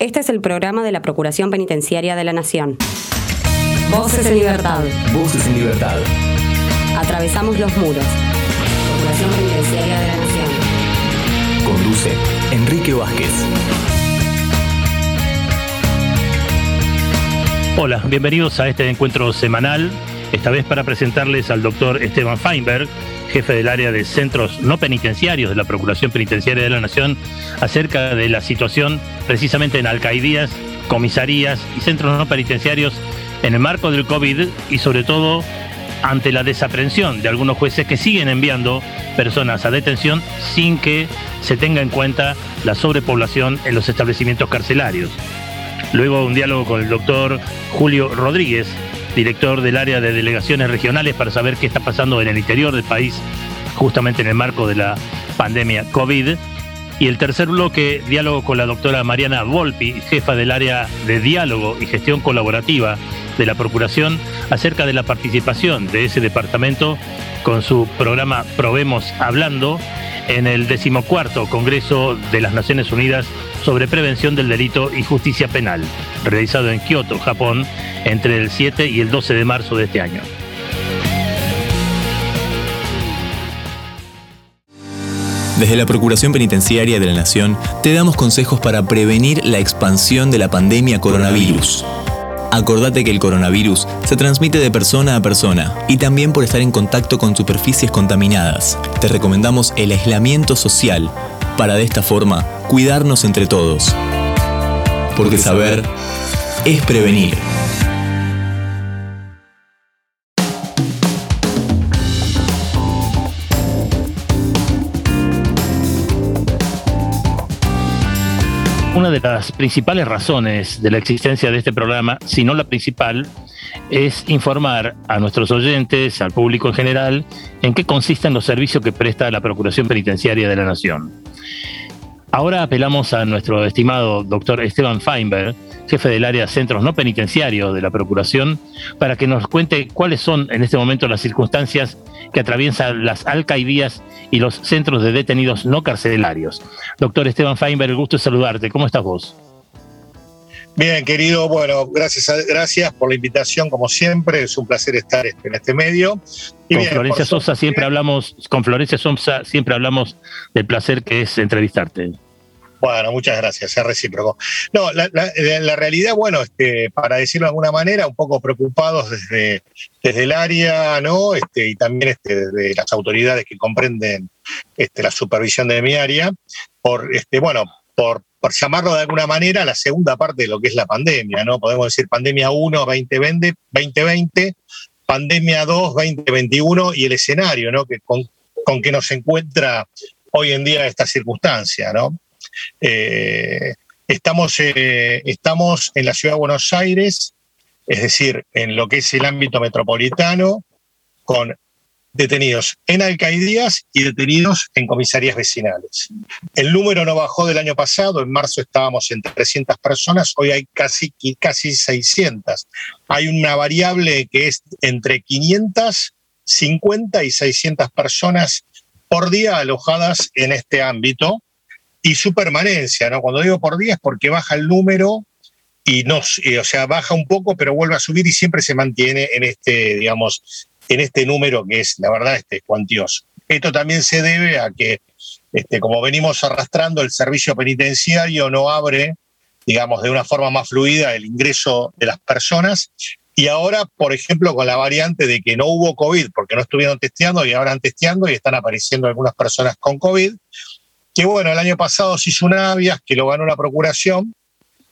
Este es el programa de la Procuración Penitenciaria de la Nación. Voces en libertad. Voces en libertad. Atravesamos los muros. Procuración Penitenciaria de la Nación. Conduce Enrique Vázquez. Hola, bienvenidos a este encuentro semanal, esta vez para presentarles al doctor Esteban Feinberg, jefe del área de centros no penitenciarios de la Procuración Penitenciaria de la Nación, acerca de la situación precisamente en alcaidías, comisarías y centros no penitenciarios en el marco del COVID y sobre todo ante la desaprensión de algunos jueces que siguen enviando personas a detención sin que se tenga en cuenta la sobrepoblación en los establecimientos carcelarios. Luego un diálogo con el doctor Julio Rodríguez, director del área de delegaciones regionales, para saber qué está pasando en el interior del país, justamente en el marco de la pandemia COVID. Y el tercer bloque, diálogo con la doctora Mariana Volpi, jefa del área de diálogo y gestión colaborativa de la Procuración, acerca de la participación de ese departamento con su programa Probemos Hablando en el decimocuarto Congreso de las Naciones Unidas sobre Prevención del Delito y Justicia Penal, realizado en Kioto, Japón, entre el 7 y el 12 de marzo de este año. Desde la Procuración Penitenciaria de la Nación te damos consejos para prevenir la expansión de la pandemia coronavirus. Acordate que el coronavirus se transmite de persona a persona y también por estar en contacto con superficies contaminadas. Te recomendamos el aislamiento social para de esta forma cuidarnos entre todos. Porque saber es prevenir. Una de las principales razones de la existencia de este programa, si no la principal, es informar a nuestros oyentes, al público en general, en qué consisten los servicios que presta la Procuración Penitenciaria de la Nación. Ahora apelamos a nuestro estimado doctor Esteban Feinberg, jefe del área de centros no penitenciarios de la Procuración, para que nos cuente cuáles son en este momento las circunstancias que atraviesan las alcaidías y los centros de detenidos no carcelarios. Doctor Esteban Feinberg, el gusto de saludarte. ¿Cómo estás vos? Bien, querido, bueno, gracias, gracias por la invitación, como siempre, es un placer estar en este medio. con Florencia Sosa siempre hablamos, con Florencia Sosa siempre hablamos del placer que es entrevistarte. Bueno, muchas gracias, es recíproco. No, la, realidad, bueno, este, para decirlo de alguna manera, un poco preocupados desde, desde el área, ¿no? Este, y también este, desde las autoridades que comprenden este, la supervisión de mi área, por, este, bueno, por, llamarlo de alguna manera, la segunda parte de lo que es la pandemia, ¿no? Podemos decir pandemia 1, 2020, 2020 pandemia 2, 2021 y el escenario, ¿no? Que con, con que nos encuentra hoy en día esta circunstancia, ¿no? Eh, estamos, eh, estamos en la ciudad de Buenos Aires, es decir, en lo que es el ámbito metropolitano, con detenidos en alcaidías y detenidos en comisarías vecinales. El número no bajó del año pasado, en marzo estábamos en 300 personas, hoy hay casi, casi 600. Hay una variable que es entre 550 y 600 personas por día alojadas en este ámbito y su permanencia, ¿no? Cuando digo por día es porque baja el número y no, o sea, baja un poco, pero vuelve a subir y siempre se mantiene en este, digamos, en este número que es, la verdad, este, cuantioso. Esto también se debe a que, este, como venimos arrastrando, el servicio penitenciario no abre, digamos, de una forma más fluida el ingreso de las personas. Y ahora, por ejemplo, con la variante de que no hubo COVID porque no estuvieron testeando y ahora han testeando y están apareciendo algunas personas con COVID, que bueno, el año pasado se hizo un avias que lo ganó la Procuración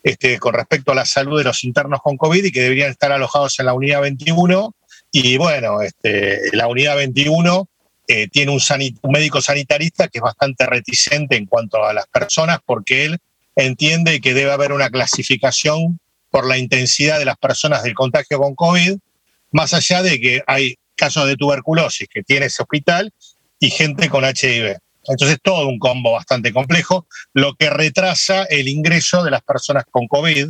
este, con respecto a la salud de los internos con COVID y que deberían estar alojados en la unidad 21. Y bueno, este, la unidad 21 eh, tiene un, un médico sanitarista que es bastante reticente en cuanto a las personas porque él entiende que debe haber una clasificación por la intensidad de las personas del contagio con COVID, más allá de que hay casos de tuberculosis que tiene ese hospital y gente con HIV. Entonces, todo un combo bastante complejo, lo que retrasa el ingreso de las personas con COVID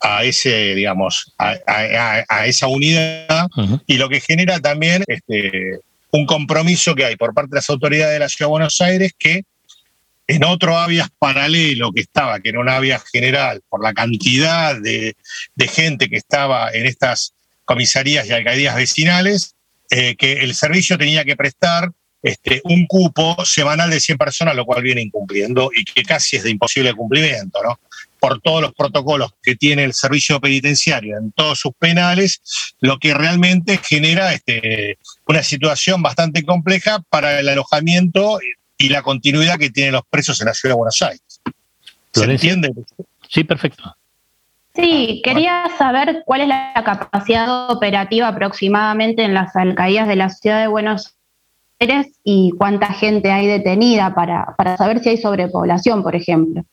a ese, digamos, a, esa unidad y lo que genera también este, un compromiso que hay por parte de las autoridades de la Ciudad de Buenos Aires que en otro habeas paralelo que estaba, que era un habeas general, por la cantidad de, gente que estaba en estas comisarías y alcaldías vecinales, eh, que el servicio tenía que prestar este, un cupo semanal de 100 personas, lo cual viene incumpliendo y que casi es de imposible cumplimiento, ¿no? Por todos los protocolos que tiene el servicio penitenciario en todos sus penales, lo que realmente genera este, una situación bastante compleja para el alojamiento y la continuidad que tienen los presos en la ciudad de Buenos Aires. ¿Se entiende? Sí, perfecto. Sí, quería saber cuál es la capacidad operativa aproximadamente en las alcaldías de la ciudad de Buenos Aires y cuánta gente hay detenida para, para saber si hay sobrepoblación, por ejemplo.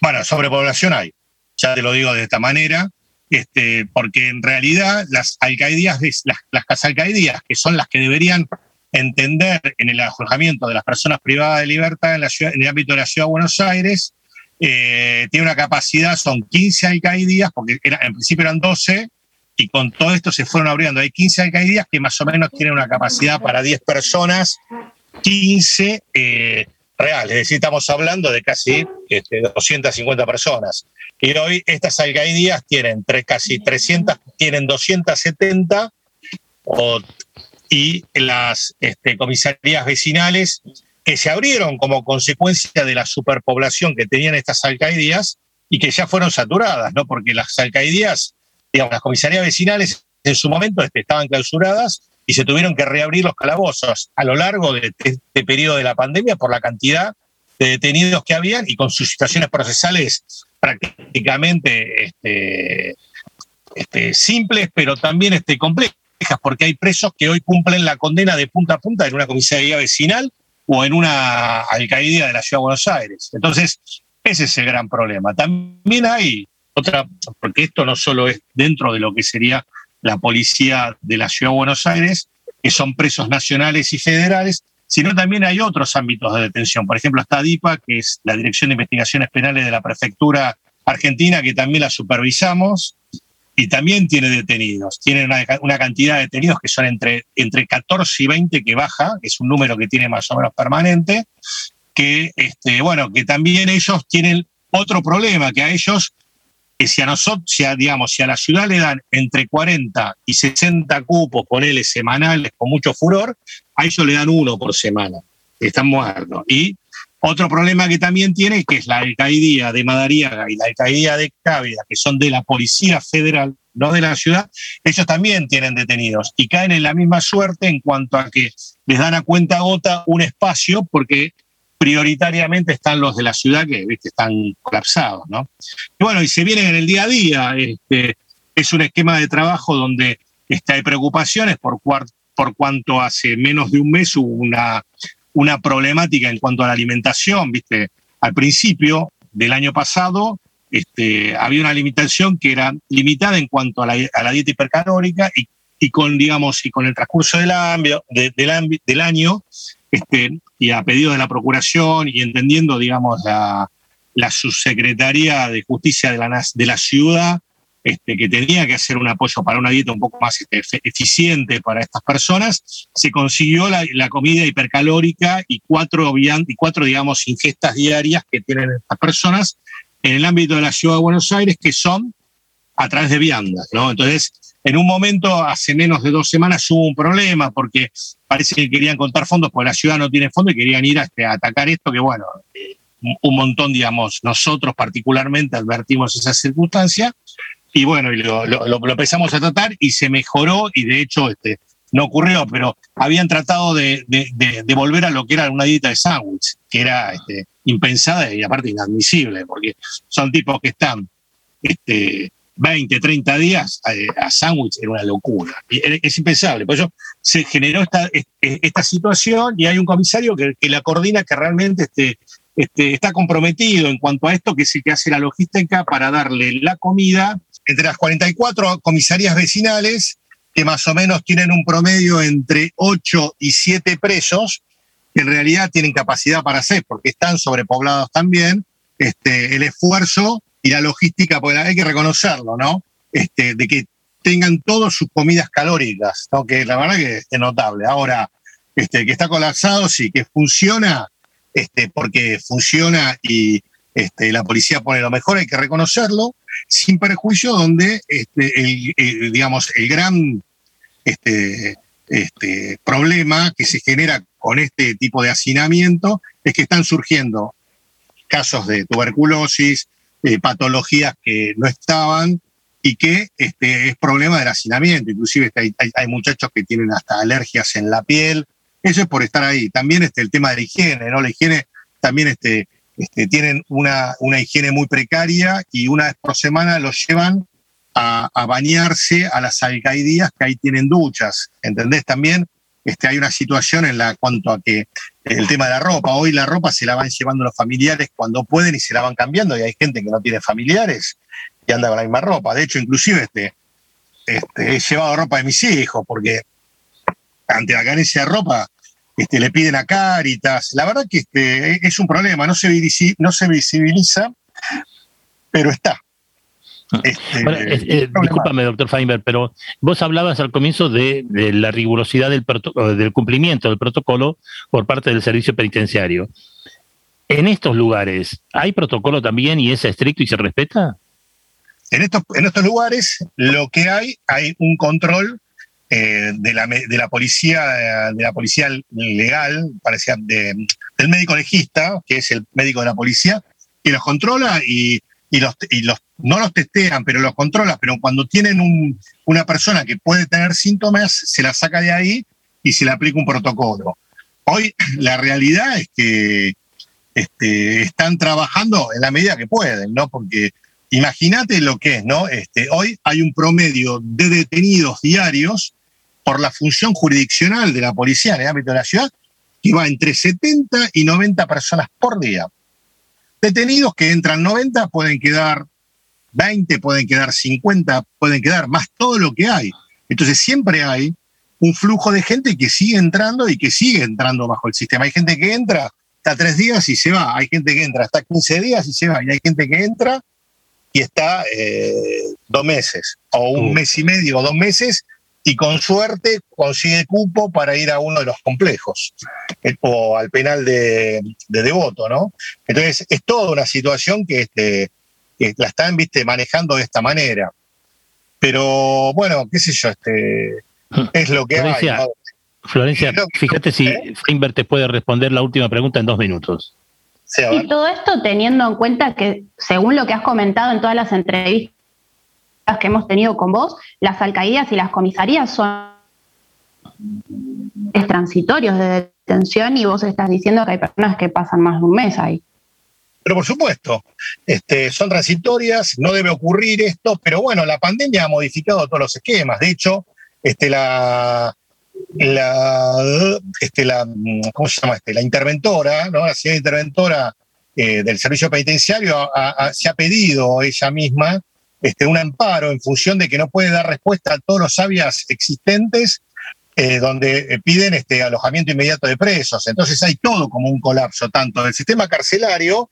Bueno, sobrepoblación hay, ya te lo digo de esta manera, este, porque en realidad las alcaldías, las, las alcaldías, que son las que deberían entender en el alojamiento de las personas privadas de libertad en, la ciudad, en el ámbito de la ciudad de Buenos Aires, eh, tiene una capacidad, son 15 alcaldías, porque en principio eran 12, y con todo esto se fueron abriendo. Hay 15 alcaldías que más o menos tienen una capacidad para 10 personas, 15 eh, reales, es decir, estamos hablando de casi este, 250 personas. Y hoy estas alcaldías tienen tres, casi 300, tienen 270 o y las este, comisarías vecinales que se abrieron como consecuencia de la superpoblación que tenían estas alcaldías y que ya fueron saturadas, ¿no? Porque las alcaldías, digamos, las comisarías vecinales en su momento este, estaban clausuradas y se tuvieron que reabrir los calabozos a lo largo de este periodo de la pandemia por la cantidad de detenidos que habían y con sus situaciones procesales prácticamente este, este, simples, pero también este, complejas porque hay presos que hoy cumplen la condena de punta a punta en una comisaría vecinal o en una alcaldía de la Ciudad de Buenos Aires. Entonces, ese es el gran problema. También hay otra, porque esto no solo es dentro de lo que sería la policía de la Ciudad de Buenos Aires, que son presos nacionales y federales, sino también hay otros ámbitos de detención. Por ejemplo, está DIPA, que es la Dirección de Investigaciones Penales de la Prefectura Argentina, que también la supervisamos, y también tiene detenidos. Tiene una, cantidad de detenidos que son entre, entre 14 y 20 que baja, es un número que tiene más o menos permanente, que, este, bueno, que también ellos tienen otro problema, que a ellos, que si a nosotros, digamos, si a la ciudad le dan entre 40 y 60 cupos, ponele semanales con mucho furor, a ellos le dan uno por semana, están muertos. Y otro problema que también tiene, que es la alcaldía de Madariaga y la alcaldía de Cávida, que son de la Policía Federal, no de la ciudad, ellos también tienen detenidos y caen en la misma suerte en cuanto a que les dan a cuenta gota un espacio porque prioritariamente están los de la ciudad que ¿viste? están colapsados. ¿no? Y bueno, y se vienen en el día a día. Este, es un esquema de trabajo donde está, hay preocupaciones por, cuanto hace menos de un mes hubo una una problemática en cuanto a la alimentación, ¿viste? Al principio del año pasado este, había una limitación que era limitada en cuanto a la, dieta hipercalórica y, con, digamos, y con el transcurso del año este, y a pedido de la Procuración y entendiendo, digamos, la, la Subsecretaría de Justicia de la, ciudad, este, que tenía que hacer un apoyo para una dieta un poco más eficiente para estas personas, se consiguió la, comida hipercalórica y cuatro, y cuatro, digamos, ingestas diarias que tienen estas personas en el ámbito de la ciudad de Buenos Aires, que son a través de viandas, ¿no? Entonces, en un momento, hace menos de dos semanas, hubo un problema porque parece que querían contar fondos porque la ciudad no tiene fondos y querían ir a, este, atacar esto, que bueno, eh, un montón, digamos, nosotros particularmente advertimos esa circunstancia, y bueno, y lo, empezamos a tratar y se mejoró y de hecho este, no ocurrió, pero habían tratado de, volver a lo que era una dieta de sándwich, que era este, impensada y aparte inadmisible, porque son tipos que están este, 20, 30 días a, sándwich, era una locura. es impensable. Por eso se generó esta, situación y hay un comisario que, la coordina que realmente este, este, está comprometido en cuanto a esto, que es el que hace la logística para darle la comida entre las 44 comisarías vecinales, que más o menos tienen un promedio entre 8 y 7 presos, que en realidad tienen capacidad para hacer, porque están sobrepoblados también, este, el esfuerzo y la logística, porque hay que reconocerlo, ¿no? Este, de que tengan todas sus comidas calóricas, ¿no? que la verdad que es notable. Ahora, este, que está colapsado, sí, que funciona, este, porque funciona y la policía pone lo mejor, hay que reconocerlo, sin perjuicio donde este, el, digamos, el gran problema que se genera con este tipo de hacinamiento es que están surgiendo casos de tuberculosis, eh, patologías que no estaban y que este, es problema del hacinamiento. Inclusive este, hay, muchachos que tienen hasta alergias en la piel. Eso es por estar ahí. También este, el tema de la higiene, ¿no? La higiene también este, tienen una, una higiene muy precaria y una vez por semana los llevan a, bañarse a las alcaidías que ahí tienen duchas. ¿Entendés? También hay una situación en la cuanto a que el tema de la ropa, hoy la ropa se la van llevando los familiares cuando pueden y se la van cambiando y hay gente que no tiene familiares y anda con la misma ropa. De hecho, inclusive este, este, he llevado ropa de mis hijos porque ante la carencia de ropa este, le piden a Cáritas. La verdad que este, es un problema, no se, no se visibiliza, pero está. Este, eh, discúlpame, doctor Feinberg, pero vos hablabas al comienzo de, la rigurosidad del, del, cumplimiento del protocolo por parte del servicio penitenciario. En estos lugares, ¿hay protocolo también y es estricto y se respeta? En estos, en estos lugares lo que hay, hay un control eh, de, la, de, la, policía, de la policía legal, parecía del médico legista, que es el médico de la policía, que los controla y, y, los, y los, no los testean, pero los controla, pero cuando tienen un, una persona que puede tener síntomas, se la saca de ahí y se le aplica un protocolo. Hoy la realidad es que este, están trabajando en la medida que pueden, ¿no? Porque Imagínate lo que es, ¿no? Este, hoy hay un promedio de detenidos diarios por la función jurisdiccional de la policía en el ámbito de la ciudad que va entre 70 y 90 personas por día. Detenidos que entran 90 pueden quedar 20, pueden quedar 50, pueden quedar más todo lo que hay. Entonces siempre hay un flujo de gente que sigue entrando y que sigue entrando bajo el sistema. Hay gente que entra hasta tres días y se va, hay gente que entra hasta 15 días y se va, y hay gente que entra y está eh, dos meses, o un mes y medio, o dos meses, y con suerte consigue cupo para ir a uno de los complejos, eh, o al penal de, Devoto, ¿no? Entonces, es toda una situación que, este, la están, viste, manejando de esta manera. Pero, bueno, qué sé yo, este, es lo que hay. Florencia, fíjate si Feinberg te puede responder la última pregunta en dos minutos. Y todo esto teniendo en cuenta que, según lo que has comentado en todas las entrevistas que hemos tenido con vos, las alcaldías y las comisarías son transitorios de detención y vos estás diciendo que hay personas que pasan más de un mes ahí. Pero por supuesto, este, son transitorias, no debe ocurrir esto, pero bueno, la pandemia ha modificado todos los esquemas. De hecho, este, la, la, este, la, ¿cómo se llama este? La interventora, ¿no? la señora interventora eh, del servicio penitenciario se ha pedido ella misma este, un amparo en función de que no puede dar respuesta a todos los avias existentes eh, donde eh, piden este, alojamiento inmediato de presos. Entonces hay todo como un colapso, tanto del sistema carcelario,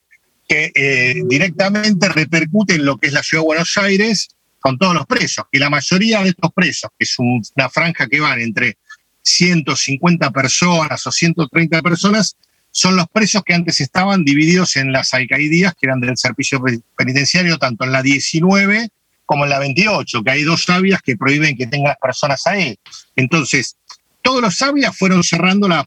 que directamente repercute en lo que es la ciudad de Buenos Aires con todos los presos, que la mayoría de estos presos, que es una franja que van entre 150 personas o 130 personas, son los presos que antes estaban divididos en las alcaidías, que eran del servicio penitenciario, tanto en la 19 como en la 28, que hay dos sabias que prohíben que tengan personas ahí. Entonces, todos los sabias fueron cerrando, la,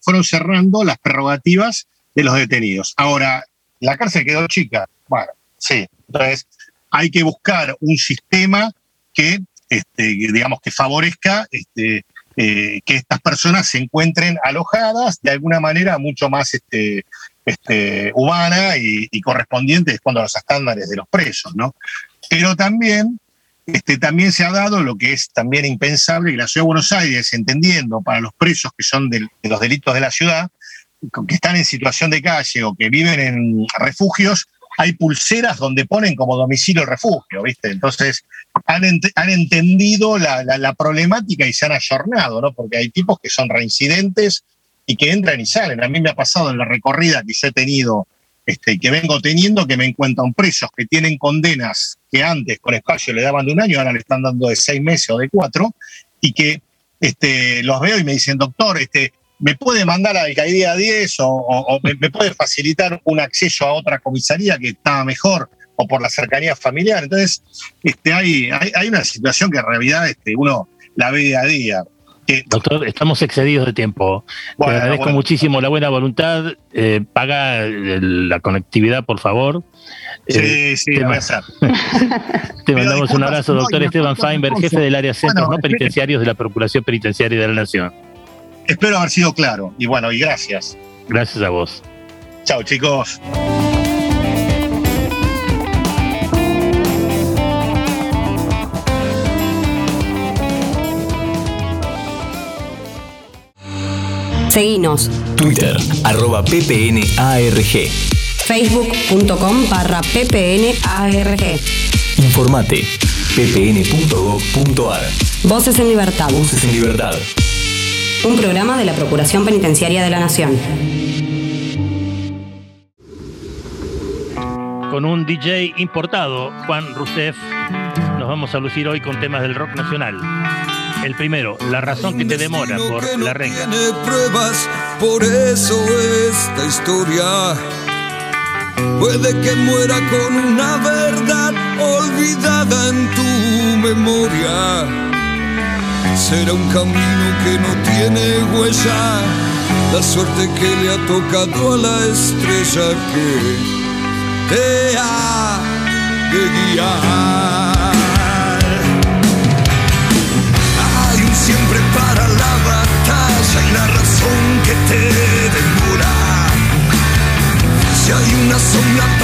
fueron cerrando las prerrogativas de los detenidos. Ahora, la cárcel quedó chica. Bueno, sí. Entonces, hay que buscar un sistema que, este, digamos, que favorezca este, eh, que estas personas se encuentren alojadas de alguna manera mucho más este, este, humana y, correspondiente cuando a los estándares de los presos, ¿no? Pero también, este, también se ha dado lo que es también impensable, que la Ciudad de Buenos Aires, entendiendo para los presos que son de los delitos de la ciudad, que están en situación de calle o que viven en refugios, hay pulseras donde ponen como domicilio refugio, ¿viste? Entonces han, entendido la, la, problemática y se han ayornado, ¿no? Porque hay tipos que son reincidentes y que entran y salen. A mí me ha pasado en la recorrida que yo he tenido este, que vengo teniendo, que me encuentran presos que tienen condenas que antes con espacio le daban de un año, ahora le están dando de seis meses o de cuatro, y que este, los veo y me dicen, doctor, este, ¿me puede mandar a Alcaidía 10 o, me, puede facilitar un acceso a otra comisaría que está mejor? o por la cercanía familiar. Entonces, este, hay, hay, una situación que en realidad este, uno la ve día a día. Doctor, estamos excedidos de tiempo. Te agradezco muchísimo la buena voluntad. Eh, paga la conectividad, por favor. Sí, eh, sí, te, voy a hacer. te mandamos un abrazo, doctor Esteban Feinberg, jefe del área Centros no Penitenciarios de la Procuración Penitenciaria de la Nación. Espero haber sido claro. Y bueno, y gracias. Gracias a vos. Chao, chicos. Seguinos. Twitter, arroba ppnarg. Facebook.com barra ppnarg. Informate, ppn.gov.ar. Voces en Libertad. Voces en Libertad. Un programa de la Procuración Penitenciaria de la Nación. Con un DJ importado, Juan Rousseff, nos vamos a lucir hoy con temas del rock nacional. El primero, la razón que te demora por la renga. Tiene pruebas, por eso esta historia puede que muera con una verdad olvidada en tu memoria. Será un camino que no tiene huella, la suerte que le ha tocado a la estrella que te ha de guiar. siempre para la batalla y la razón que te demora. Si hay una sombra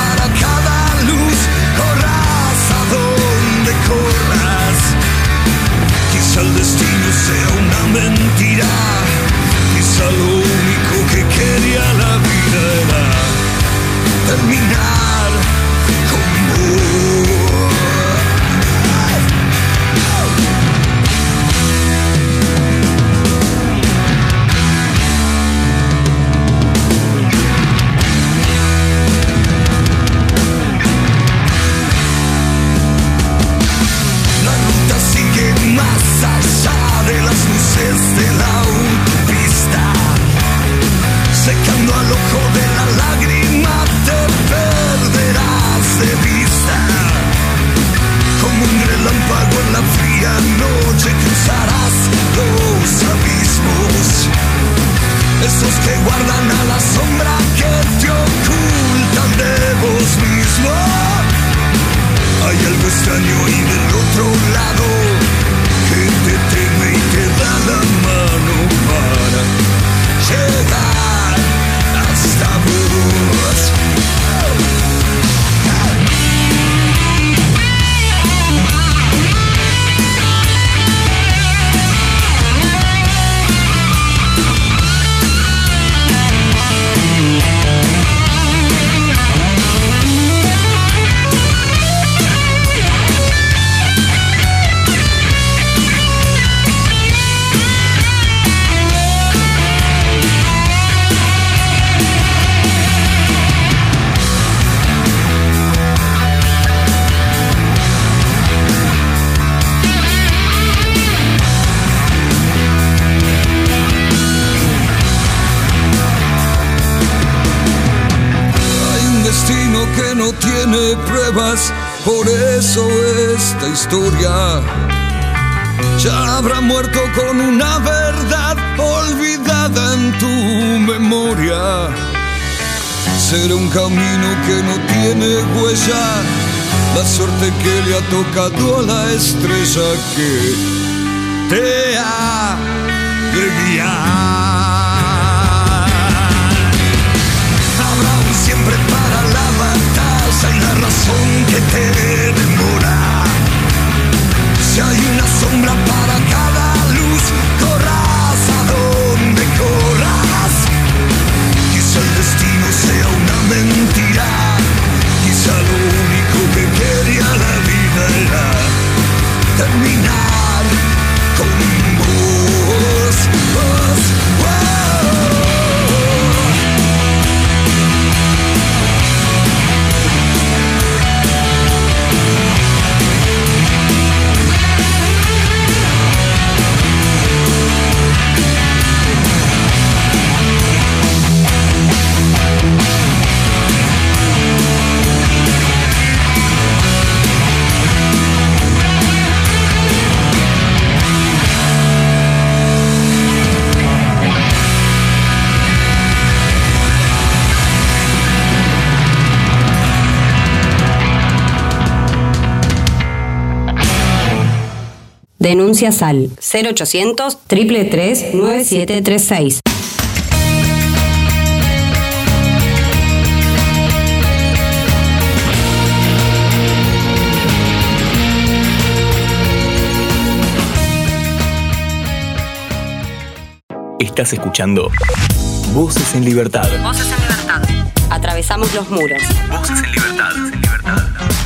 historia ya habrá muerto con una verdad olvidada en tu memoria. Será un camino que no tiene huella, la suerte que le ha tocado a la estrella que te ha de Habrá batalla y la razón que te demora si hay una sombra para cada luz, corras a donde corras. Quizá el destino sea una mentira, quizá lo único que quería la vida era terminar Denuncias al 0800 333 9736. Estás escuchando Voces en Libertad. Voces en Libertad. Atravesamos los muros. Voces en Libertad.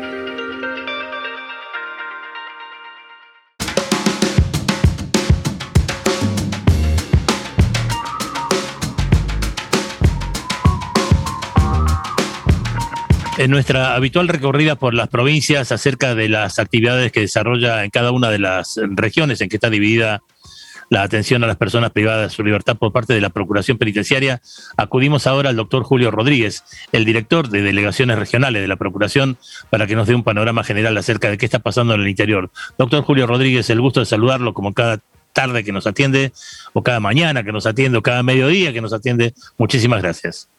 Nuestra habitual recorrida por las provincias acerca de las actividades que desarrolla en cada una de las regiones en que está dividida la atención a las personas privadas de su libertad por parte de la Procuración Penitenciaria, acudimos ahora al doctor Julio Rodríguez, el director de delegaciones regionales de la Procuración, para que nos dé un panorama general acerca de qué está pasando en el interior. Doctor Julio Rodríguez, el gusto de saludarlo como cada tarde que nos atiende, o cada mañana que nos atiende, o cada mediodía que nos atiende. Muchísimas gracias.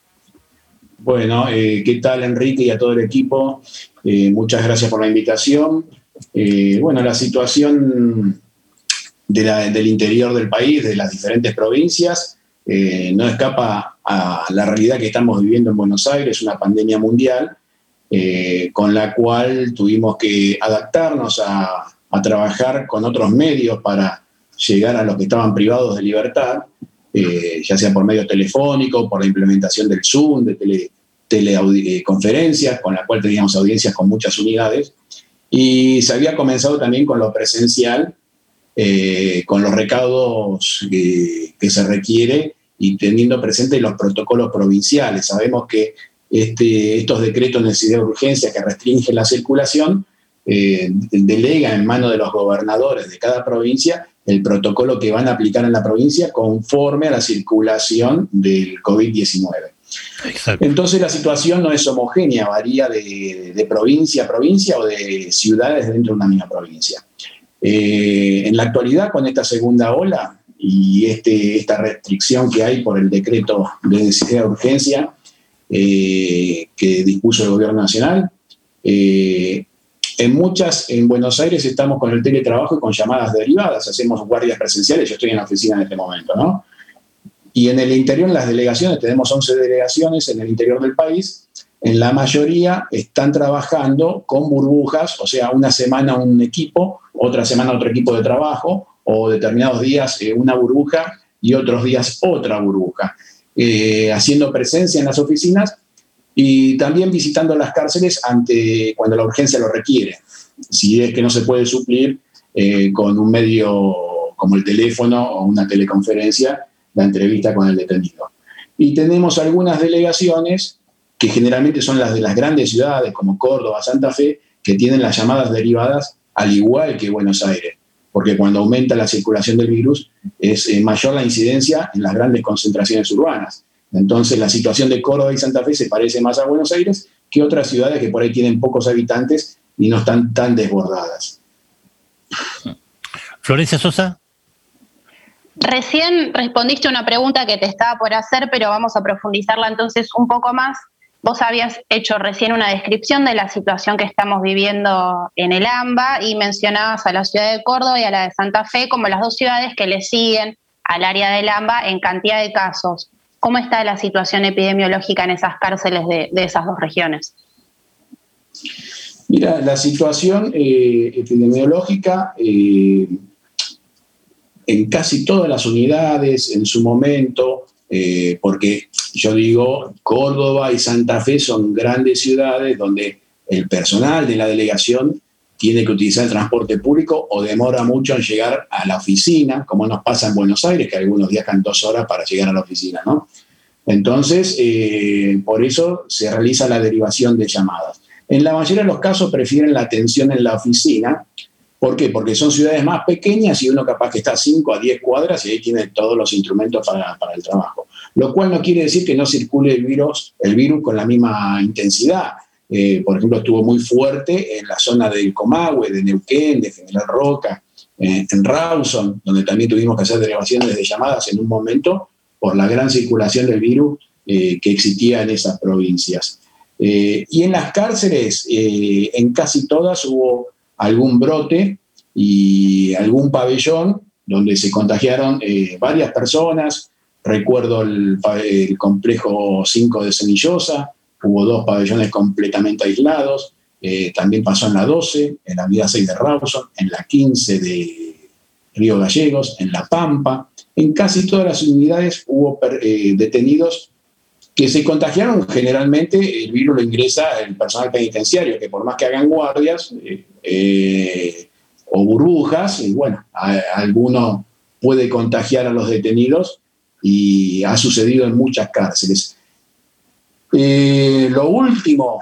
Bueno, eh, ¿qué tal Enrique y a todo el equipo? Eh, muchas gracias por la invitación. Eh, bueno, la situación del interior del país, de las diferentes provincias, no escapa a la realidad que estamos viviendo en Buenos Aires, una pandemia mundial, con la cual tuvimos que adaptarnos a trabajar con otros medios para llegar a los que estaban privados de libertad. Eh, ya sea por medio telefónico, por la implementación del Zoom, de teleconferencias, con la cual teníamos audiencias con muchas unidades. Y se había comenzado también con lo presencial, eh, con los recaudos que se requiere y teniendo presente los protocolos provinciales. Sabemos que este, estos decretos de necesidad de urgencia que restringen la circulación eh, delega en manos de los gobernadores de cada provincia el protocolo que van a aplicar en la provincia conforme a la circulación del COVID-19. Entonces la situación no es homogénea, varía de, provincia a provincia o de ciudades dentro de una misma provincia. Eh, en la actualidad, con esta segunda ola y este, esta restricción que hay por el decreto de necesidad de urgencia eh, que dispuso el Gobierno Nacional, eh, en muchas, en Buenos Aires estamos con el teletrabajo y con llamadas derivadas, hacemos guardias presenciales, yo estoy en la oficina en este momento, ¿no? Y en el interior, en las delegaciones, tenemos 11 delegaciones en el interior del país, en la mayoría están trabajando con burbujas, o sea, una semana un equipo, otra semana otro equipo de trabajo, o determinados días eh, una burbuja y otros días otra burbuja, eh, haciendo presencia en las oficinas y también visitando las cárceles ante, cuando la urgencia lo requiere, si es que no se puede suplir eh, con un medio como el teléfono o una teleconferencia, la entrevista con el detenido. Y tenemos algunas delegaciones, que generalmente son las de las grandes ciudades como Córdoba, Santa Fe, que tienen las llamadas derivadas al igual que Buenos Aires, porque cuando aumenta la circulación del virus es eh, mayor la incidencia en las grandes concentraciones urbanas. Entonces la situación de Córdoba y Santa Fe se parece más a Buenos Aires que otras ciudades que por ahí tienen pocos habitantes y no están tan desbordadas. Florencia Sosa. Recién respondiste una pregunta que te estaba por hacer, pero vamos a profundizarla entonces un poco más. Vos habías hecho recién una descripción de la situación que estamos viviendo en el AMBA y mencionabas a la ciudad de Córdoba y a la de Santa Fe como las dos ciudades que le siguen al área del AMBA en cantidad de casos. ¿Cómo está la situación epidemiológica en esas cárceles de, esas dos regiones? Mira, la situación eh, epidemiológica eh, en casi todas las unidades en su momento, eh, porque yo digo, Córdoba y Santa Fe son grandes ciudades donde el personal de la delegación tiene que utilizar el transporte público o demora mucho en llegar a la oficina, como nos pasa en Buenos Aires, que algunos días viajan dos horas para llegar a la oficina, ¿no? Entonces, eh, por eso se realiza la derivación de llamadas. En la mayoría de los casos prefieren la atención en la oficina, ¿Por qué? Porque son ciudades más pequeñas y uno capaz que está a 5 a 10 cuadras y ahí tiene todos los instrumentos para, el trabajo. Lo cual no quiere decir que no circule el virus, el virus con la misma intensidad. Eh, por ejemplo, estuvo muy fuerte en la zona del Comahue, de Neuquén, de General Roca, eh, en Rawson, donde también tuvimos que hacer delegaciones de llamadas en un momento por la gran circulación del virus eh, que existía en esas provincias. y en las cárceles, en casi todas hubo algún brote y algún pabellón donde se contagiaron varias personas. Recuerdo el, complejo 5 de Cenillosa, hubo dos pabellones completamente aislados. Eh, también pasó en la 12, en la vida 6 de Rawson, en la 15 de Río Gallegos, en La Pampa. En casi todas las unidades hubo eh, detenidos que se contagiaron. Generalmente el virus lo ingresa el personal penitenciario, que por más que hagan guardias eh, o burbujas, bueno, alguno puede contagiar a los detenidos y ha sucedido en muchas cárceles. Eh, lo último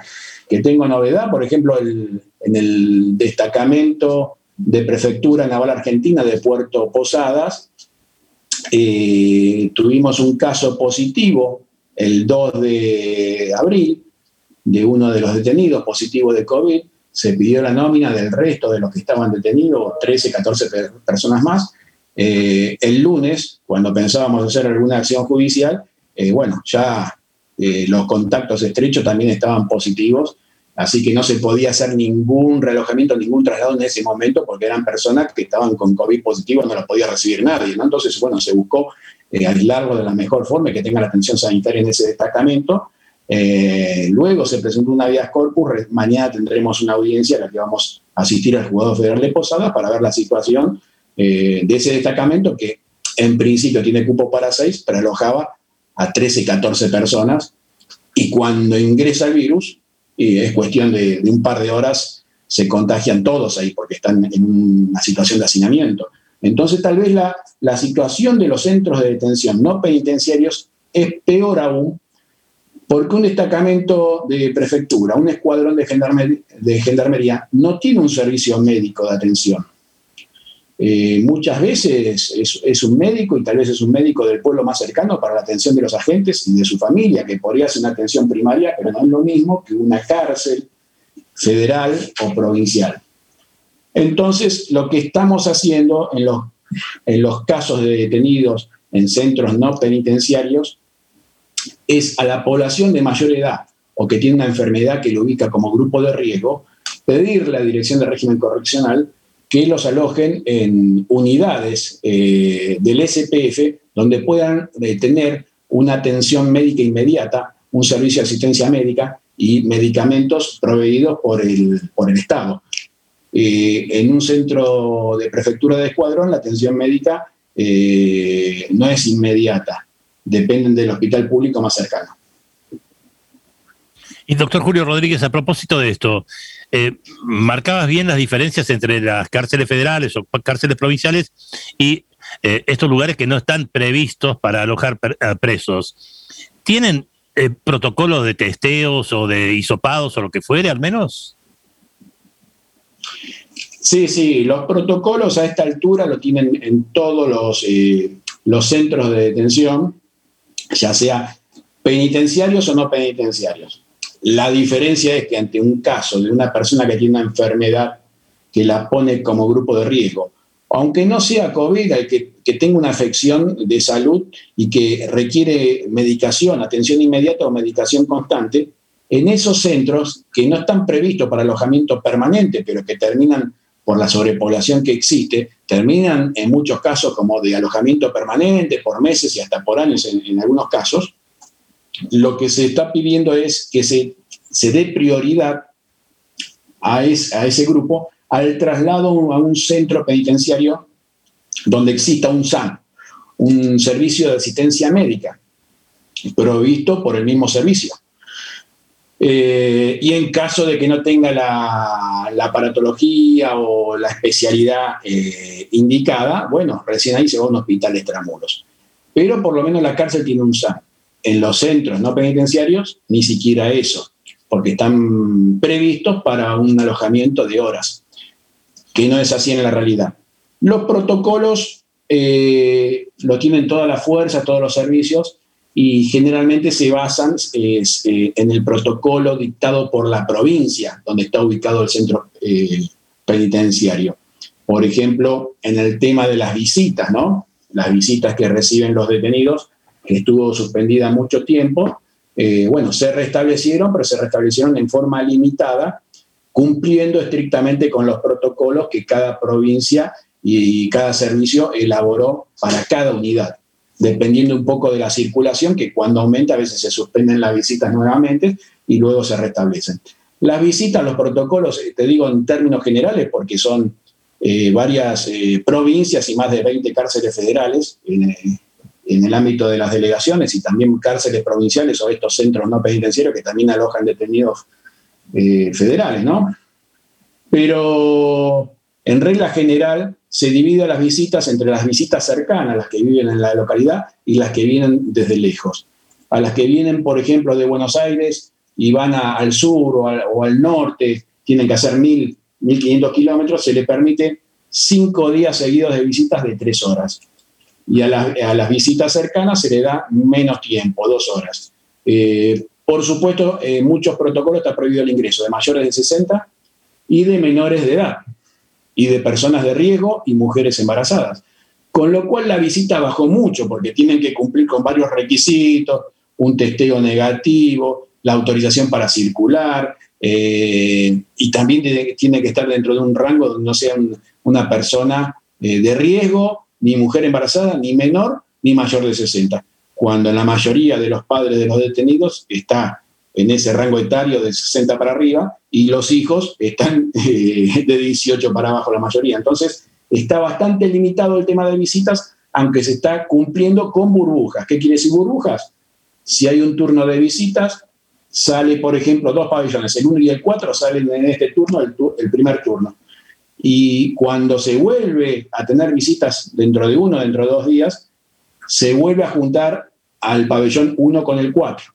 que tengo novedad, por ejemplo, en el destacamento de Prefectura Naval Argentina de Puerto Posadas, tuvimos un caso positivo el 2 de abril de uno de los detenidos positivo de COVID, se pidió la nómina del resto de los que estaban detenidos, 13, 14 personas más. Eh, el lunes, cuando pensábamos hacer alguna acción judicial, eh, bueno, ya eh, los contactos estrechos también estaban positivos, así que no se podía hacer ningún relojamiento, ningún traslado en ese momento, porque eran personas que estaban con COVID positivo, no los podía recibir nadie. Entonces, bueno, se buscó eh, aislarlo de la mejor forma y que tenga la atención sanitaria en ese destacamento. Eh, luego se presentó una vía corpus, mañana tendremos una audiencia en la que vamos a asistir al jugador federal de Posadas para ver la situación eh, de ese destacamento que en principio tiene cupo para seis, pero alojaba a 13 y 14 personas y cuando ingresa el virus, y es cuestión de, de un par de horas, se contagian todos ahí porque están en una situación de hacinamiento. Entonces, tal vez la, la situación de los centros de detención no penitenciarios es peor aún porque un destacamento de prefectura, un escuadrón de, gendarmería, no tiene un servicio médico de atención. Eh, muchas veces es, un médico y tal vez es un médico del pueblo más cercano para la atención de los agentes y de su familia, que podría ser una atención primaria, pero no es lo mismo que una cárcel federal o provincial. Entonces, lo que estamos haciendo en los, en los casos de detenidos en centros no penitenciarios es a la población de mayor edad o que tiene una enfermedad que lo ubica como grupo de riesgo, pedirle a la Dirección de Régimen Correccional que los alojen en unidades eh, del SPF donde puedan eh, tener una atención médica inmediata, un servicio de asistencia médica y medicamentos proveídos por el, por el Estado. Eh, en un centro de prefectura de escuadrón la atención médica no es inmediata, dependen del hospital público más cercano. Y doctor Julio Rodríguez, a propósito de esto, eh, marcabas bien las diferencias entre las cárceles federales o cárceles provinciales y estos lugares que no están previstos para alojar presos. ¿Tienen protocolos de testeos o de hisopados o lo que fuere al menos? Sí, sí, los protocolos a esta altura lo tienen en todos los, eh, los centros de detención, ya sea penitenciarios o no penitenciarios. La diferencia es que ante un caso de una persona que tiene una enfermedad que la pone como grupo de riesgo, aunque no sea COVID, que, que tenga una afección de salud y que requiere medicación, atención inmediata o medicación constante, en esos centros que no están previstos para alojamiento permanente, pero que terminan por la sobrepoblación que existe, terminan en muchos casos como de alojamiento permanente por meses y hasta por años en, algunos casos, lo que se está pidiendo es que se, se dé prioridad a, a ese grupo al traslado a un centro penitenciario donde exista un SAM, un servicio de asistencia médica, provisto por el mismo servicio. Eh, y en caso de que no tenga la, la aparatología o la especialidad eh, indicada, bueno, recién ahí se va a un hospital extramuros. Pero por lo menos la cárcel tiene un SAM. En los centros no penitenciarios, ni siquiera eso, porque están previstos para un alojamiento de horas. que no es así en la realidad. Los protocolos eh, lo tienen toda la fuerza, todos los servicios, y generalmente se basan eh, en el protocolo dictado por la provincia donde está ubicado el centro eh, penitenciario. Por ejemplo, en el tema de las visitas, ¿no? Las visitas que reciben los detenidos, que estuvo suspendida mucho tiempo, eh, bueno, se restablecieron, pero se restablecieron en forma limitada, cumpliendo estrictamente con los protocolos que cada provincia y cada servicio elaboró para cada unidad dependiendo un poco de la circulación, que cuando aumenta a veces se suspenden las visitas nuevamente y luego se restablecen. Las visitas, los protocolos, eh, te digo en términos generales, porque son eh, varias provincias y más de 20 cárceles federales en, el ámbito de las delegaciones y también cárceles provinciales o estos centros no penitenciarios que también alojan detenidos federales, ¿no? Pero en regla general, se divide las visitas entre las visitas cercanas, las que viven en la localidad, y las que vienen desde lejos. A las que vienen, por ejemplo, de Buenos Aires y van al sur o al, norte, tienen que hacer mil, 1.500 kilómetros, se le permite cinco días seguidos de visitas de tres horas. Y a, las visitas cercanas se le da menos tiempo, dos horas. Eh, por supuesto, en muchos protocolos está prohibido el ingreso de mayores de 60 y de menores de edad y de personas de riesgo y mujeres embarazadas. Con lo cual la visita bajó mucho porque tienen que cumplir con varios requisitos, un testeo negativo, la autorización para circular eh, y también tiene, que estar dentro de un rango donde no sea una persona eh, de riesgo, ni mujer embarazada, ni menor, ni mayor de 60. Cuando en la mayoría de los padres de los detenidos está en ese rango etario de 60 para arriba y los hijos están eh, de 18 para abajo la mayoría. Entonces, está bastante limitado el tema de visitas, aunque se está cumpliendo con burbujas. ¿Qué quiere decir burbujas? Si hay un turno de visitas, sale, por ejemplo, dos pabellones, el 1 y el 4 salen en este turno, el, el primer turno. Y cuando se vuelve a tener visitas dentro de uno, dentro de dos días, se vuelve a juntar al pabellón 1 con el 4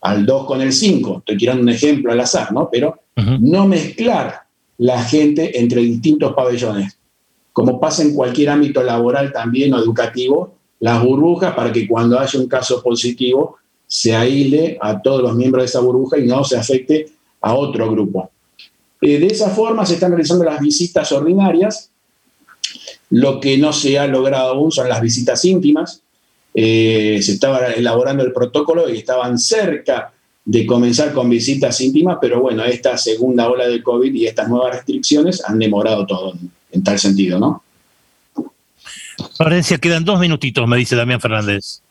al 2 con el 5, estoy tirando un ejemplo al azar, ¿no? Pero no mezclar la gente entre distintos pabellones, como pasa en cualquier ámbito laboral también o educativo, las burbujas para que cuando haya un caso positivo se aísle a todos los miembros de esa burbuja y no se afecte a otro grupo. Eh, de esa forma se están realizando las visitas ordinarias. Lo que no se ha logrado aún son las visitas íntimas, eh, se estaba elaborando el protocolo y estaban cerca de comenzar con visitas íntimas, pero bueno, esta segunda ola de COVID y estas nuevas restricciones han demorado todo en, tal sentido, ¿no? Florencia, quedan dos minutitos, me dice Damián Fernández.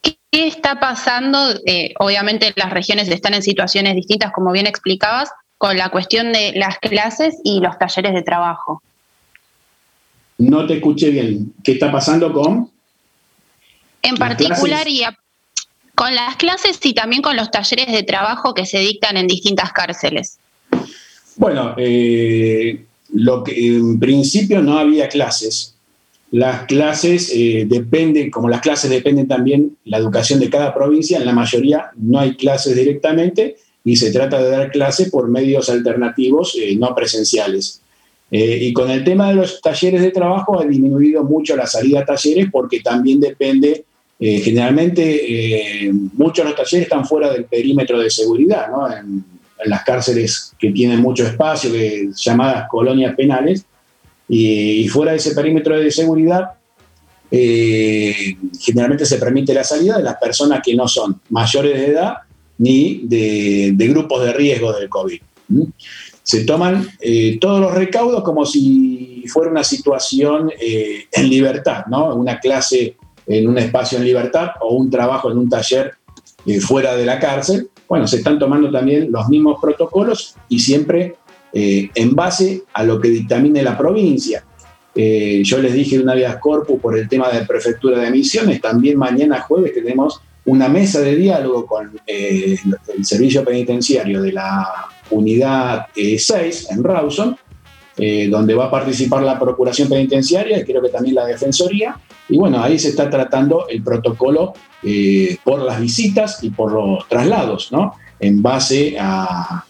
¿Qué está pasando? Eh, obviamente las regiones están en situaciones distintas, como bien explicabas, con la cuestión de las clases y los talleres de trabajo. No te escuché bien. ¿Qué está pasando con? En particular y con las clases y también con los talleres de trabajo que se dictan en distintas cárceles. Bueno, eh, lo que en principio no había clases. Las clases eh, dependen, como las clases dependen también la educación de cada provincia, en la mayoría no hay clases directamente y se trata de dar clases por medios alternativos eh, no presenciales. y con el tema de los talleres de trabajo ha disminuido mucho la salida a talleres porque también depende eh, generalmente eh, muchos de los talleres están fuera del perímetro de seguridad, ¿no? en, las cárceles que tienen mucho espacio, llamadas colonias penales, y, fuera de ese perímetro de seguridad eh, generalmente se permite la salida de las personas que no son mayores de edad ni de, grupos de riesgo del COVID. Se toman todos los recaudos como si fuera una situación en libertad, ¿no? una clase en un espacio en libertad o un trabajo en un taller eh, fuera de la cárcel, bueno, se están tomando también los mismos protocolos y siempre eh, en base a lo que dictamine la provincia. Eh, yo les dije una vez corpus por el tema de prefectura de misiones, también mañana jueves tenemos una mesa de diálogo con el servicio penitenciario de la unidad 6 en Rawson, donde va a participar la Procuración Penitenciaria y creo que también la Defensoría, y bueno, ahí se está tratando el protocolo eh, por las visitas y por los traslados, ¿no? En base a,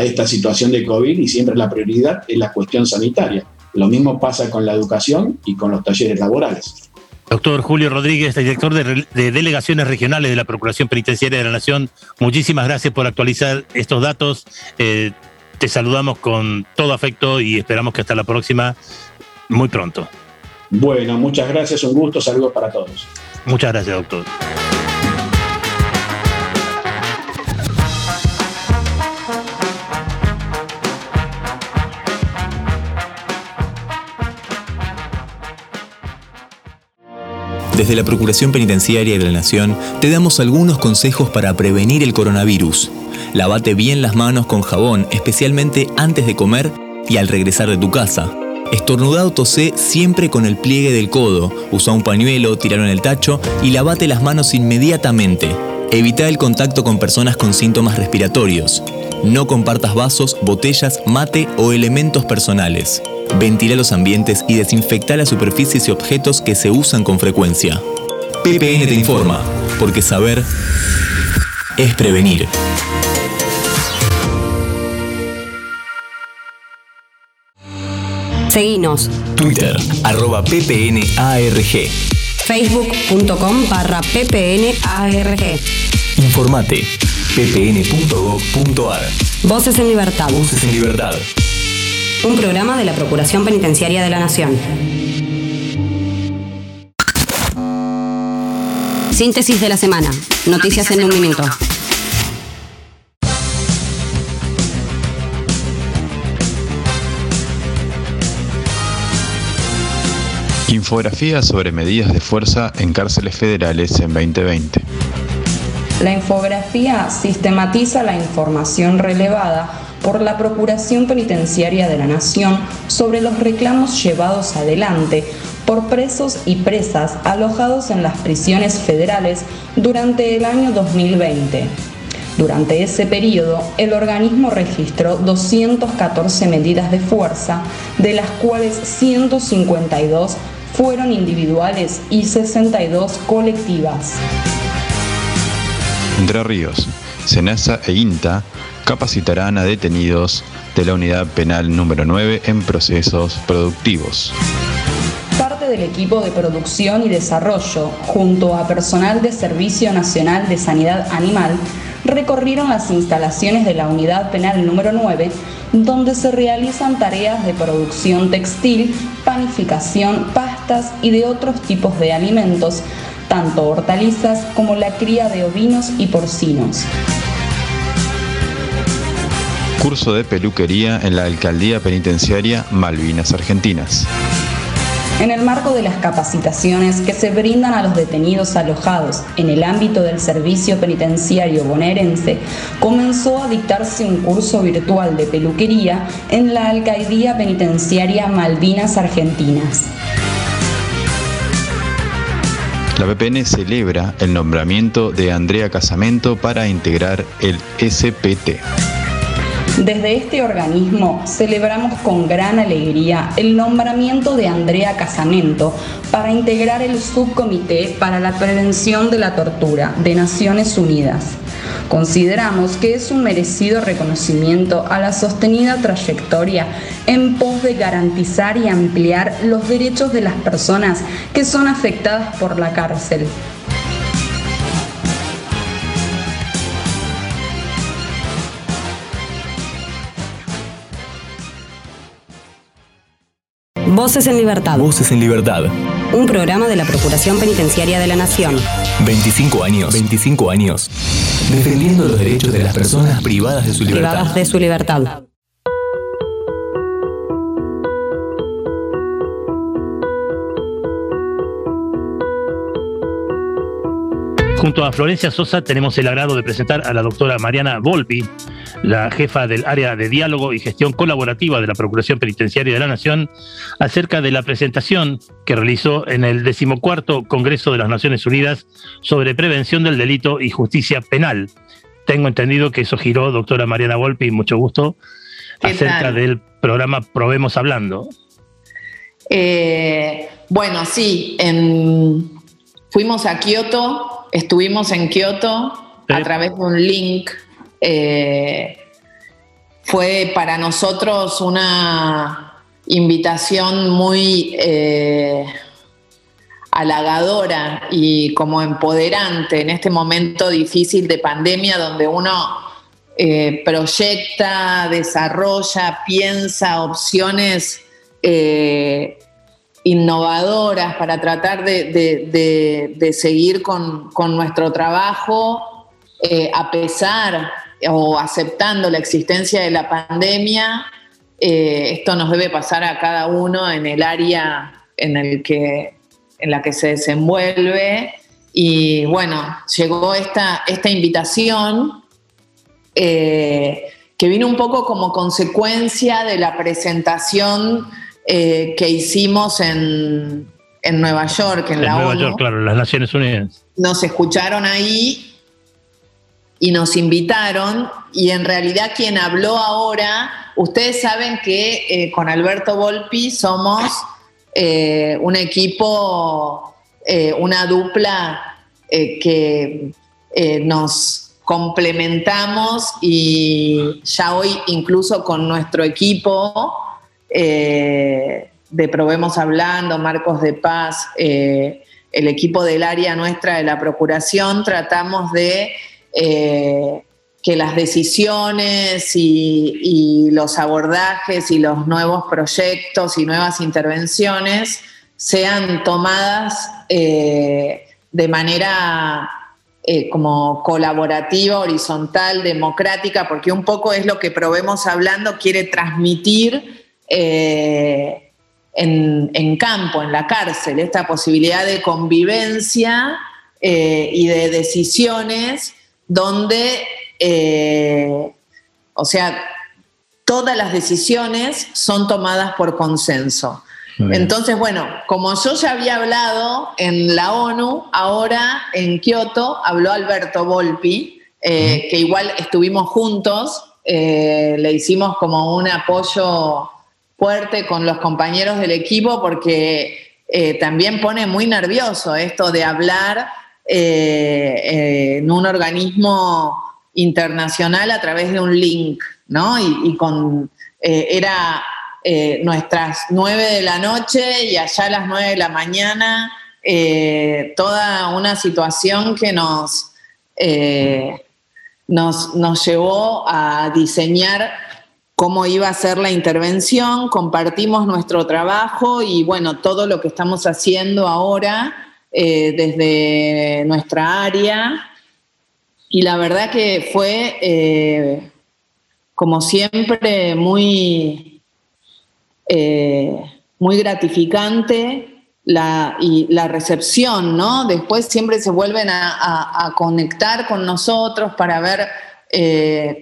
esta situación de COVID y siempre la prioridad es la cuestión sanitaria. Lo mismo pasa con la educación y con los talleres laborales. Doctor Julio Rodríguez, director de, delegaciones regionales de la Procuración Penitenciaria de la Nación, muchísimas gracias por actualizar estos datos. Eh, te saludamos con todo afecto y esperamos que hasta la próxima, muy pronto. Bueno, muchas gracias, un gusto, saludos para todos. Muchas gracias, doctor. Desde la Procuración Penitenciaria de la Nación te damos algunos consejos para prevenir el coronavirus. Lavate bien las manos con jabón, especialmente antes de comer y al regresar de tu casa. Estornudado tosé siempre con el pliegue del codo. Usa un pañuelo, tiralo en el tacho y lavate las manos inmediatamente. Evita el contacto con personas con síntomas respiratorios. No compartas vasos, botellas, mate o elementos personales. Ventila los ambientes y desinfecta las superficies y objetos que se usan con frecuencia. PPN te informa, porque saber es prevenir. Seguinos. Twitter, arroba ppnarg. Facebook.com barra ppnarg. Informate, ppn.gov.ar. Voces en libertad. Voces en libertad un programa de la Procuración Penitenciaria de la Nación. Síntesis de la semana. Noticias en un minuto. Infografía sobre medidas de fuerza en cárceles federales en 2020. La infografía sistematiza la información relevada por la Procuración Penitenciaria de la Nación sobre los reclamos llevados adelante por presos y presas alojados en las prisiones federales durante el año 2020. Durante ese periodo, el organismo registró 214 medidas de fuerza, de las cuales 152 fueron individuales y 62 colectivas. Entre Ríos, Senasa e INTA capacitarán a detenidos de la unidad penal número 9 en procesos productivos. Parte del equipo de producción y desarrollo, junto a personal de Servicio Nacional de Sanidad Animal, recorrieron las instalaciones de la unidad penal número 9, donde se realizan tareas de producción textil, panificación, pastas y de otros tipos de alimentos, tanto hortalizas como la cría de ovinos y porcinos curso de peluquería en la Alcaldía Penitenciaria Malvinas Argentinas. En el marco de las capacitaciones que se brindan a los detenidos alojados en el ámbito del servicio penitenciario bonaerense, comenzó a dictarse un curso virtual de peluquería en la Alcaldía Penitenciaria Malvinas Argentinas. La PPN celebra el nombramiento de Andrea Casamento para integrar el SPT. Desde este organismo celebramos con gran alegría el nombramiento de Andrea Casamento para integrar el subcomité para la prevención de la tortura de Naciones Unidas. Consideramos que es un merecido reconocimiento a la sostenida trayectoria en pos de garantizar y ampliar los derechos de las personas que son afectadas por la cárcel Voces en Libertad. Voces en Libertad. Un programa de la Procuración Penitenciaria de la Nación. 25 años. 25 años. Defendiendo los derechos de las personas privadas de su libertad. De su libertad. Junto a Florencia Sosa tenemos el agrado de presentar a la doctora Mariana Volpi, la jefa del área de diálogo y gestión colaborativa de la Procuración Penitenciaria de la Nación, acerca de la presentación que realizó en el decimocuarto Congreso de las Naciones Unidas sobre prevención del delito y justicia penal. Tengo entendido que eso giró, doctora Mariana Volpi, mucho gusto, acerca del programa Probemos Hablando. Eh, bueno, sí, fuimos a Kioto Estuvimos en Kioto a través de un link. Eh, fue para nosotros una invitación muy eh, halagadora y como empoderante en este momento difícil de pandemia donde uno eh, proyecta, desarrolla, piensa opciones eh, innovadoras para tratar de, seguir con, nuestro trabajo a pesar o aceptando la existencia de la pandemia, eh, esto nos debe pasar a cada uno en el área en, el que, en la que se desenvuelve. Y bueno, llegó esta, esta invitación eh, que vino un poco como consecuencia de la presentación eh, que hicimos en, Nueva York, en, la Nueva York, claro, las Naciones Unidas. Nos escucharon ahí y nos invitaron y en realidad quien habló ahora, ustedes saben que eh, con Alberto Volpi somos eh, un equipo, eh, una dupla que nos complementamos y ya hoy incluso con nuestro equipo de Probemos Hablando, Marcos de Paz, el equipo del área nuestra de la Procuración, tratamos de eh, que las decisiones y, los abordajes y los nuevos proyectos y nuevas intervenciones sean tomadas eh, de manera eh, como colaborativa, horizontal, democrática, porque un poco es lo que Probemos Hablando quiere transmitir en, en, campo, en la cárcel, esta posibilidad de convivencia y de decisiones donde, eh, o sea, todas las decisiones son tomadas por consenso. Entonces, bueno, como yo ya había hablado en la ONU, ahora en Kioto habló Alberto Volpi, eh, que igual estuvimos juntos, eh, le hicimos como un apoyo fuerte con los compañeros del equipo porque también pone muy nervioso esto de hablar eh, en un organismo internacional a través de un link, ¿no? Y, con, eh, era eh, nuestras nueve de la noche y allá a las nueve de la mañana, toda una situación que nos, nos, nos llevó a diseñar cómo iba a ser la intervención, compartimos nuestro trabajo y bueno, todo lo que estamos haciendo ahora eh, desde nuestra área y la verdad que fue, eh, como siempre, muy, eh, muy gratificante la, y la recepción, ¿no? Después siempre se vuelven a, conectar con nosotros para ver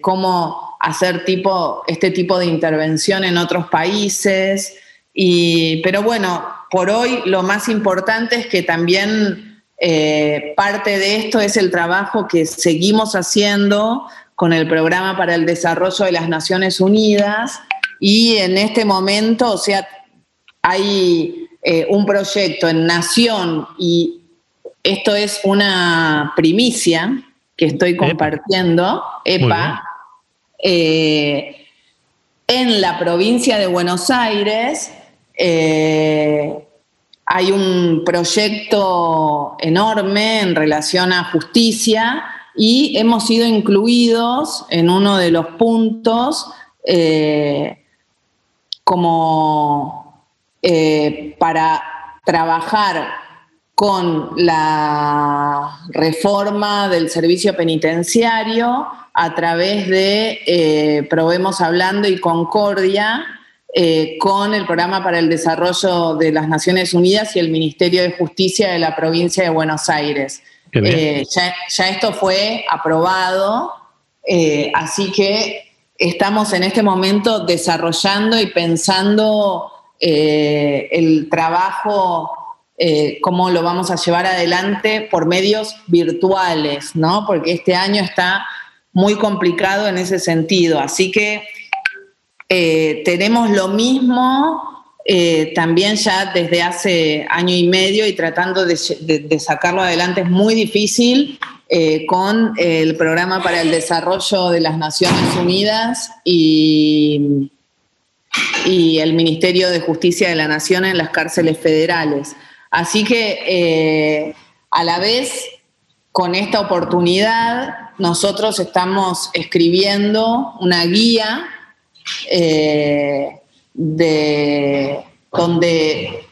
cómo hacer tipo, este tipo de intervención en otros países. Pero bueno, por hoy lo más importante es que también eh, parte de esto es el trabajo que seguimos haciendo con el Programa para el Desarrollo de las Naciones Unidas y en este momento, o sea, hay eh, un proyecto en Nación y esto es una primicia que estoy compartiendo, EPA, eh, en la provincia de Buenos Aires, eh, hay un proyecto enorme en relación a justicia y hemos sido incluidos en uno de los puntos eh, como eh, para trabajar con la reforma del servicio penitenciario a través de Probemos Hablando y Concordia, eh, con el Programa para el Desarrollo de las Naciones Unidas y el Ministerio de Justicia de la provincia de Buenos Aires. Eh, ya, esto fue aprobado, eh, así que estamos en este momento desarrollando y pensando el trabajo, cómo lo vamos a llevar adelante por medios virtuales, ¿no? Porque este año está muy complicado en ese sentido. Así que eh, tenemos lo mismo eh, también ya desde hace año y medio y tratando de, sacarlo adelante es muy difícil eh, con el Programa para el Desarrollo de las Naciones Unidas y el Ministerio de Justicia de la Nación en las cárceles federales. Así que eh, a la vez, con esta oportunidad, nosotros estamos escribiendo una guía eh, de, donde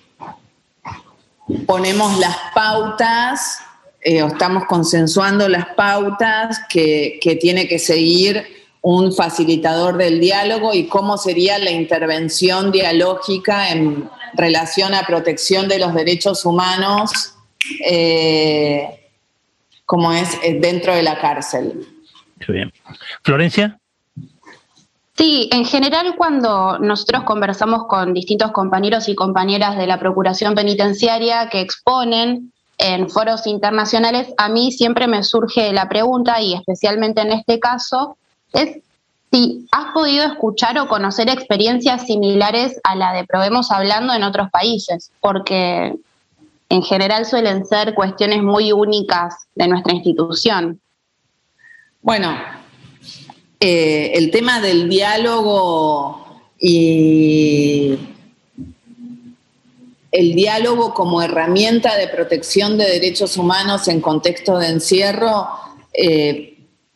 ponemos las pautas, eh, o estamos consensuando las pautas que, que tiene que seguir un facilitador del diálogo y cómo sería la intervención dialógica en relación a protección de los derechos humanos, eh, como es eh, dentro de la cárcel. Muy bien. Florencia. Sí, en general cuando nosotros conversamos con distintos compañeros y compañeras de la Procuración Penitenciaria que exponen en foros internacionales, a mí siempre me surge la pregunta, y especialmente en este caso, es si has podido escuchar o conocer experiencias similares a la de Probemos Hablando en otros países, porque en general suelen ser cuestiones muy únicas de nuestra institución. Bueno, eh, el tema del diálogo y el diálogo como herramienta de protección de derechos humanos en contexto de encierro, eh,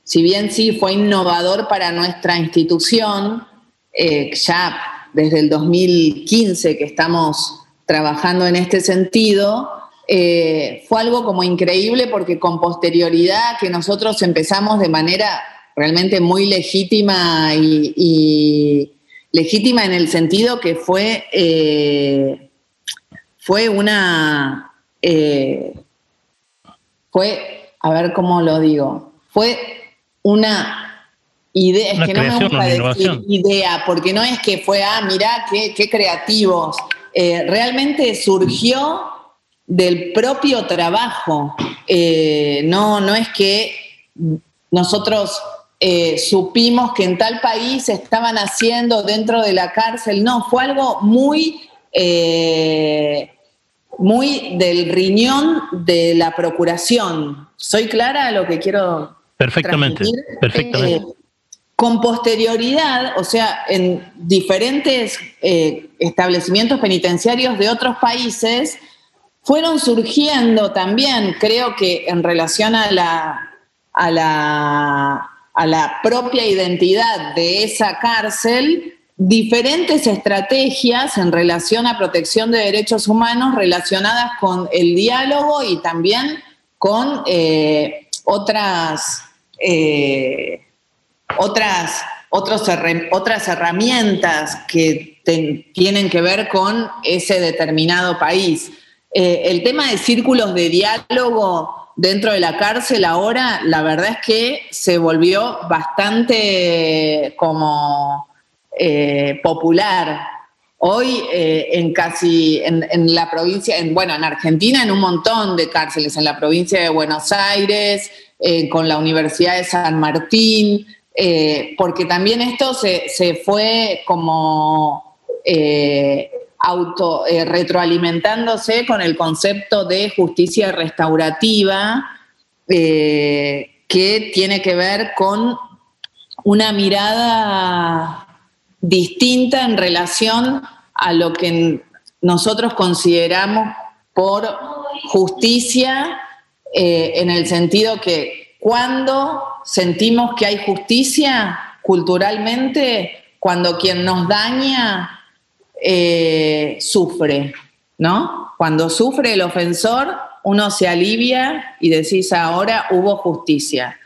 si bien sí fue innovador para nuestra institución, eh, ya desde el 2015 que estamos trabajando en este sentido, eh, fue algo como increíble porque con posterioridad que nosotros empezamos de manera realmente muy legítima y, legítima en el sentido que fue, eh, fue una, fue, a ver cómo lo digo, fue una idea, es que no me gusta decir idea, porque no es que fue, ah, mirá, qué, creativos. Eh, realmente surgió del propio trabajo. Eh, no, no es que nosotros eh, supimos que en tal país estaban haciendo dentro de la cárcel. No, fue algo muy, muy del riñón de la procuración. ¿Soy clara a lo que quiero Perfectamente, perfectamente. Eh, con posterioridad, o sea, en diferentes eh, establecimientos penitenciarios de otros países, fueron surgiendo también, creo que en relación a la, a la, a la propia identidad de esa cárcel, diferentes estrategias en relación a protección de derechos humanos relacionadas con el diálogo y también con eh, otras eh, otras, otras herramientas que tienen que ver con ese determinado país. Eh, el tema de círculos de diálogo dentro de la cárcel ahora, la verdad es que se volvió bastante como eh, popular. Hoy en casi, en, en, la provincia, en, bueno, en Argentina en un montón de cárceles, en la provincia de Buenos Aires, eh, con la Universidad de San Martín, eh, porque también esto se, fue como eh, auto retroalimentándose con el concepto de justicia restaurativa, que tiene que ver con una mirada distinta en relación a lo que nosotros consideramos por justicia eh, en el sentido que cuando sentimos que hay justicia culturalmente, cuando quien nos daña eh, sufre, ¿no? Cuando sufre el ofensor, uno se alivia y decís, ahora hubo justicia.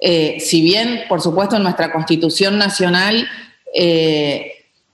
Eh, si bien, por supuesto, en nuestra Constitución Nacional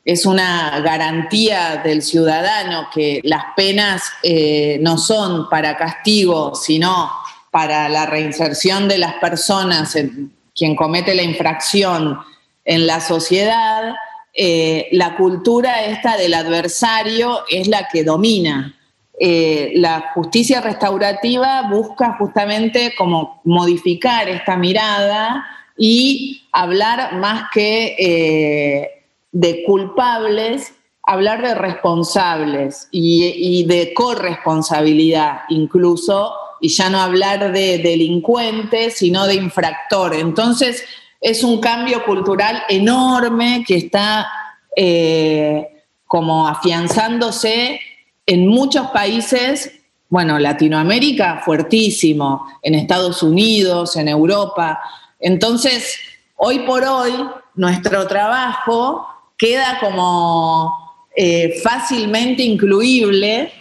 es una garantía del ciudadano que las penas eh, no son para castigo, sino para la reinserción de las personas, en, quien comete la infracción en la sociedad, eh, la cultura esta del adversario es la que domina. Eh, la justicia restaurativa busca justamente como modificar esta mirada y hablar más que de culpables, hablar de responsables y, de corresponsabilidad, incluso y ya no hablar de delincuente, sino de infractor. Entonces, es un cambio cultural enorme que está eh, como afianzándose en muchos países, bueno, Latinoamérica fuertísimo, en Estados Unidos, en Europa. Entonces, hoy por hoy, nuestro trabajo queda como eh, fácilmente incluible,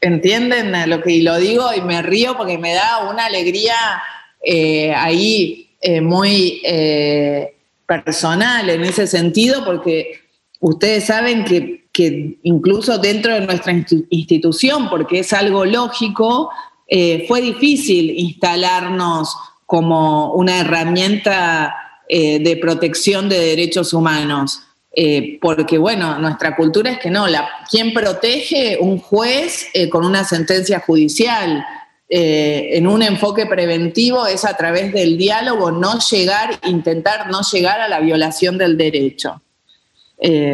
¿entienden lo que lo digo? Y me río porque me da una alegría eh, ahí eh, muy personal en ese sentido, porque ustedes saben que, que, incluso dentro de nuestra institución, porque es algo lógico, fue difícil instalarnos como una herramienta de protección de derechos humanos. Eh, porque bueno, nuestra cultura es que no, la, ¿quién protege? Un juez eh, con una sentencia judicial. Eh, en un enfoque preventivo es a través del diálogo no llegar, intentar no llegar a la violación del derecho.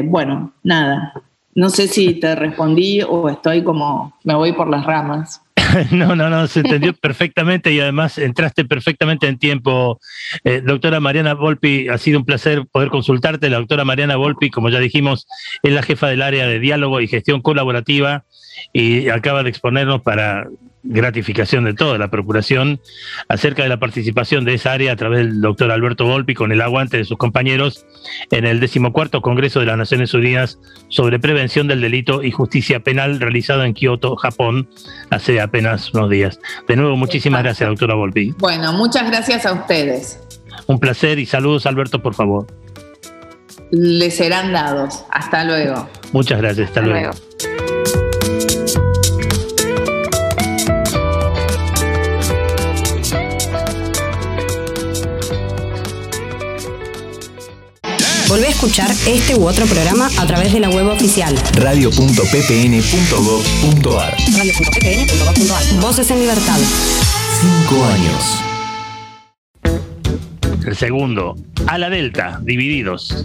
bueno, nada, no sé si te respondí o estoy como, me voy por las ramas. no, no, no, se entendió perfectamente y además entraste perfectamente en tiempo. Eh, doctora Mariana Volpi, ha sido un placer poder consultarte. La doctora Mariana Volpi, como ya dijimos, es la jefa del área de diálogo y gestión colaborativa y acaba de exponernos para gratificación de toda la Procuración acerca de la participación de esa área a través del doctor Alberto Volpi con el aguante de sus compañeros en el decimocuarto Congreso de las Naciones Unidas sobre Prevención del Delito y Justicia Penal realizado en Kioto, Japón, hace apenas unos días. De nuevo, muchísimas gracias, doctora Volpi. Bueno, muchas gracias a ustedes. Un placer y saludos, Alberto, por favor. Les serán dados. Hasta luego. Muchas gracias. Hasta, luego. Volvé a escuchar este u otro programa a través de la web oficial radio.ppn.gov.ar. Radio.ppn.gov.ar. Voces en libertad. Cinco años. El segundo, a la Delta, divididos.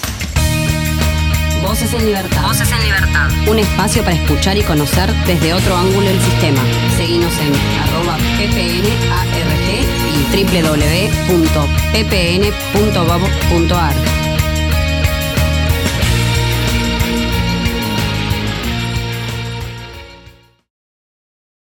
Voces en Libertad. Voces en Libertad. Un espacio para escuchar y conocer desde otro ángulo el sistema. Seguimos en arroba ppnart y www.ppn.gov.ar.